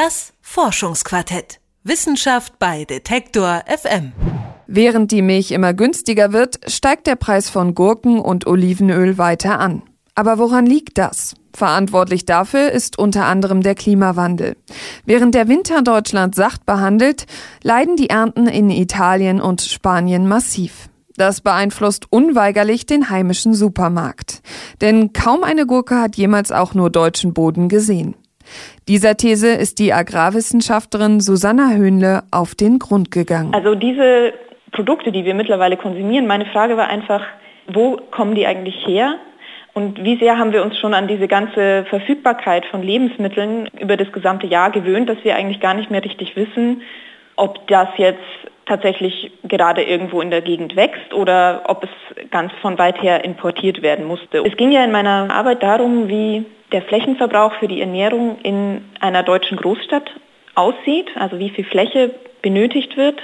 Das Forschungsquartett. Wissenschaft bei Detektor FM. Während die Milch immer günstiger wird, steigt der Preis von Gurken und Olivenöl weiter an. Aber woran liegt das? Verantwortlich dafür ist unter anderem der Klimawandel. Während der Winter Deutschland sacht behandelt, leiden die Ernten in Italien und Spanien massiv. Das beeinflusst unweigerlich den heimischen Supermarkt. Denn kaum eine Gurke hat jemals auch nur deutschen Boden gesehen. Dieser These ist die Agrarwissenschaftlerin Susanna Höhnle auf den Grund gegangen. Also diese Produkte, die wir mittlerweile konsumieren, meine Frage war einfach, wo kommen die eigentlich her? Und wie sehr haben wir uns schon an diese ganze Verfügbarkeit von Lebensmitteln über das gesamte Jahr gewöhnt, dass wir eigentlich gar nicht mehr richtig wissen, ob das jetzt tatsächlich gerade irgendwo in der Gegend wächst oder ob es ganz von weit her importiert werden musste. Es ging ja in meiner Arbeit darum, wie der Flächenverbrauch für die Ernährung in einer deutschen Großstadt aussieht, also wie viel Fläche benötigt wird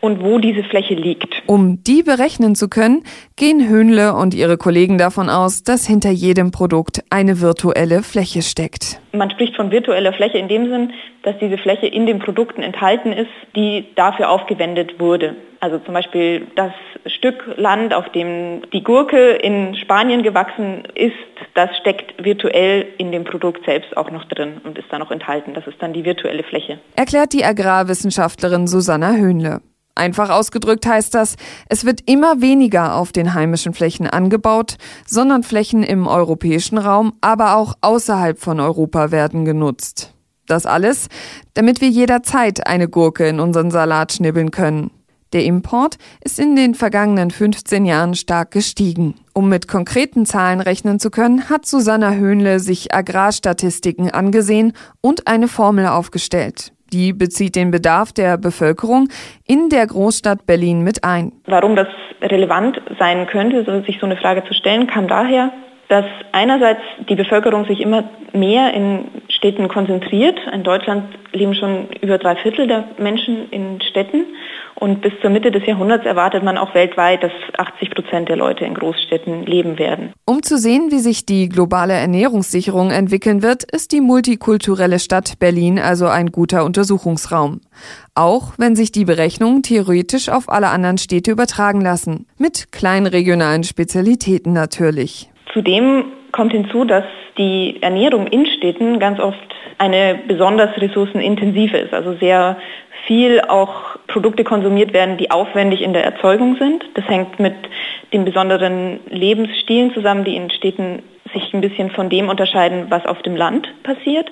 und wo diese Fläche liegt. Um die berechnen zu können, gehen Höhnle und ihre Kollegen davon aus, dass hinter jedem Produkt eine virtuelle Fläche steckt. Man spricht von virtueller Fläche in dem Sinn, dass diese Fläche in den Produkten enthalten ist, die dafür aufgewendet wurde. Also zum Beispiel das Stück Land, auf dem die Gurke in Spanien gewachsen ist, das steckt virtuell in dem Produkt selbst auch noch drin und ist da noch enthalten. Das ist dann die virtuelle Fläche. Erklärt die Agrarwissenschaftlerin Susanna Höhnle. Einfach ausgedrückt heißt das, es wird immer weniger auf den heimischen Flächen angebaut, sondern Flächen im europäischen Raum, aber auch außerhalb von Europa werden genutzt. Das alles, damit wir jederzeit eine Gurke in unseren Salat schnibbeln können. Der Import ist in den vergangenen 15 Jahren stark gestiegen. Um mit konkreten Zahlen rechnen zu können, hat Susanna Höhnle sich Agrarstatistiken angesehen und eine Formel aufgestellt. Die bezieht den Bedarf der Bevölkerung in der Großstadt Berlin mit ein. Warum das relevant sein könnte, sich so eine Frage zu stellen, kam daher, dass einerseits die Bevölkerung sich immer mehr in Städten konzentriert. In Deutschland leben schon über drei Viertel der Menschen in Städten und bis zur Mitte des Jahrhunderts erwartet man auch weltweit, dass 80 Prozent der Leute in Großstädten leben werden. Um zu sehen, wie sich die globale Ernährungssicherung entwickeln wird, ist die multikulturelle Stadt Berlin also ein guter Untersuchungsraum. Auch wenn sich die Berechnungen theoretisch auf alle anderen Städte übertragen lassen. Mit kleinen regionalen Spezialitäten natürlich. Zudem kommt hinzu, dass die Ernährung in Städten ganz oft eine besonders ressourcenintensive ist, also sehr viel auch Produkte konsumiert werden, die aufwendig in der Erzeugung sind. Das hängt mit den besonderen Lebensstilen zusammen, die in Städten sich ein bisschen von dem unterscheiden, was auf dem Land passiert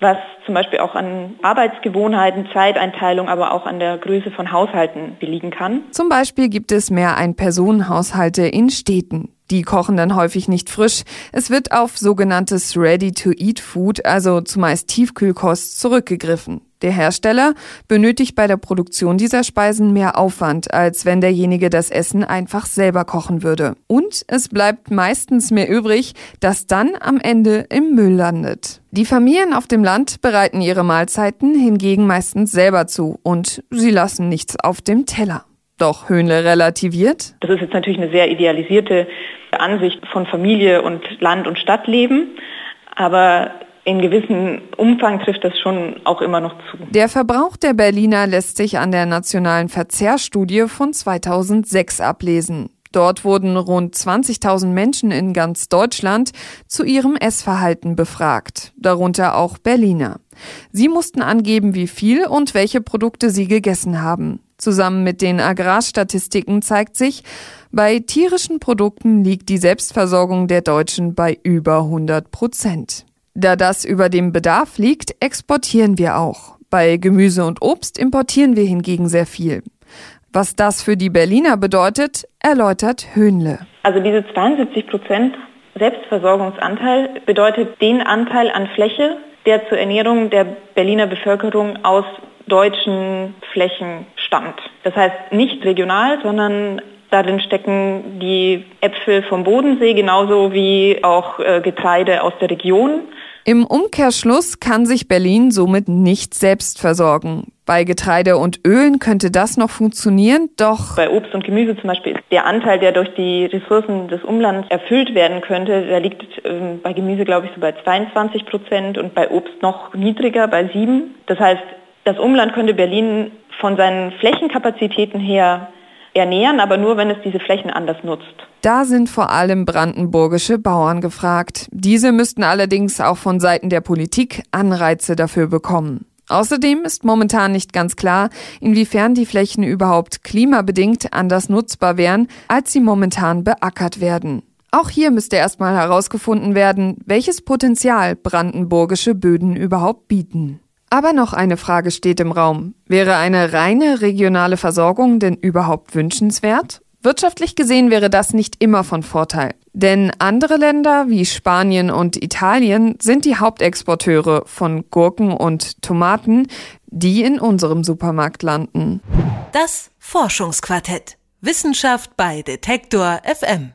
was zum Beispiel auch an Arbeitsgewohnheiten, Zeiteinteilung, aber auch an der Größe von Haushalten liegen kann. Zum Beispiel gibt es mehr Ein-Personen-Haushalte in Städten. Die kochen dann häufig nicht frisch. Es wird auf sogenanntes Ready-to-Eat-Food, also zumeist Tiefkühlkost, zurückgegriffen. Der Hersteller benötigt bei der Produktion dieser Speisen mehr Aufwand, als wenn derjenige das Essen einfach selber kochen würde. Und es bleibt meistens mehr übrig, das dann am Ende im Müll landet. Die Familien auf dem Land bereiten ihre Mahlzeiten hingegen meistens selber zu und sie lassen nichts auf dem Teller. Doch Höhnle relativiert. Das ist jetzt natürlich eine sehr idealisierte Ansicht von Familie und Land- und Stadtleben. Aber in gewissem Umfang trifft das schon auch immer noch zu. Der Verbrauch der Berliner lässt sich an der nationalen Verzehrstudie von 2006 ablesen. Dort wurden rund 20.000 Menschen in ganz Deutschland zu ihrem Essverhalten befragt, darunter auch Berliner. Sie mussten angeben, wie viel und welche Produkte sie gegessen haben. Zusammen mit den Agrarstatistiken zeigt sich, bei tierischen Produkten liegt die Selbstversorgung der Deutschen bei über 100 Prozent. Da das über dem Bedarf liegt, exportieren wir auch. Bei Gemüse und Obst importieren wir hingegen sehr viel. Was das für die Berliner bedeutet, erläutert Höhnle. Also diese 72 Prozent Selbstversorgungsanteil bedeutet den Anteil an Fläche, der zur Ernährung der Berliner Bevölkerung aus deutschen Flächen stammt. Das heißt nicht regional, sondern Darin stecken die Äpfel vom Bodensee genauso wie auch äh, Getreide aus der Region. Im Umkehrschluss kann sich Berlin somit nicht selbst versorgen. Bei Getreide und Ölen könnte das noch funktionieren, doch bei Obst und Gemüse zum Beispiel ist der Anteil, der durch die Ressourcen des Umlands erfüllt werden könnte, der liegt ähm, bei Gemüse, glaube ich, so bei 22 Prozent und bei Obst noch niedriger, bei 7. Das heißt, das Umland könnte Berlin von seinen Flächenkapazitäten her ernähren, aber nur, wenn es diese Flächen anders nutzt. Da sind vor allem brandenburgische Bauern gefragt. Diese müssten allerdings auch von Seiten der Politik Anreize dafür bekommen. Außerdem ist momentan nicht ganz klar, inwiefern die Flächen überhaupt klimabedingt anders nutzbar wären, als sie momentan beackert werden. Auch hier müsste erstmal herausgefunden werden, welches Potenzial brandenburgische Böden überhaupt bieten. Aber noch eine Frage steht im Raum. Wäre eine reine regionale Versorgung denn überhaupt wünschenswert? Wirtschaftlich gesehen wäre das nicht immer von Vorteil. Denn andere Länder wie Spanien und Italien sind die Hauptexporteure von Gurken und Tomaten, die in unserem Supermarkt landen. Das Forschungsquartett. Wissenschaft bei Detektor FM.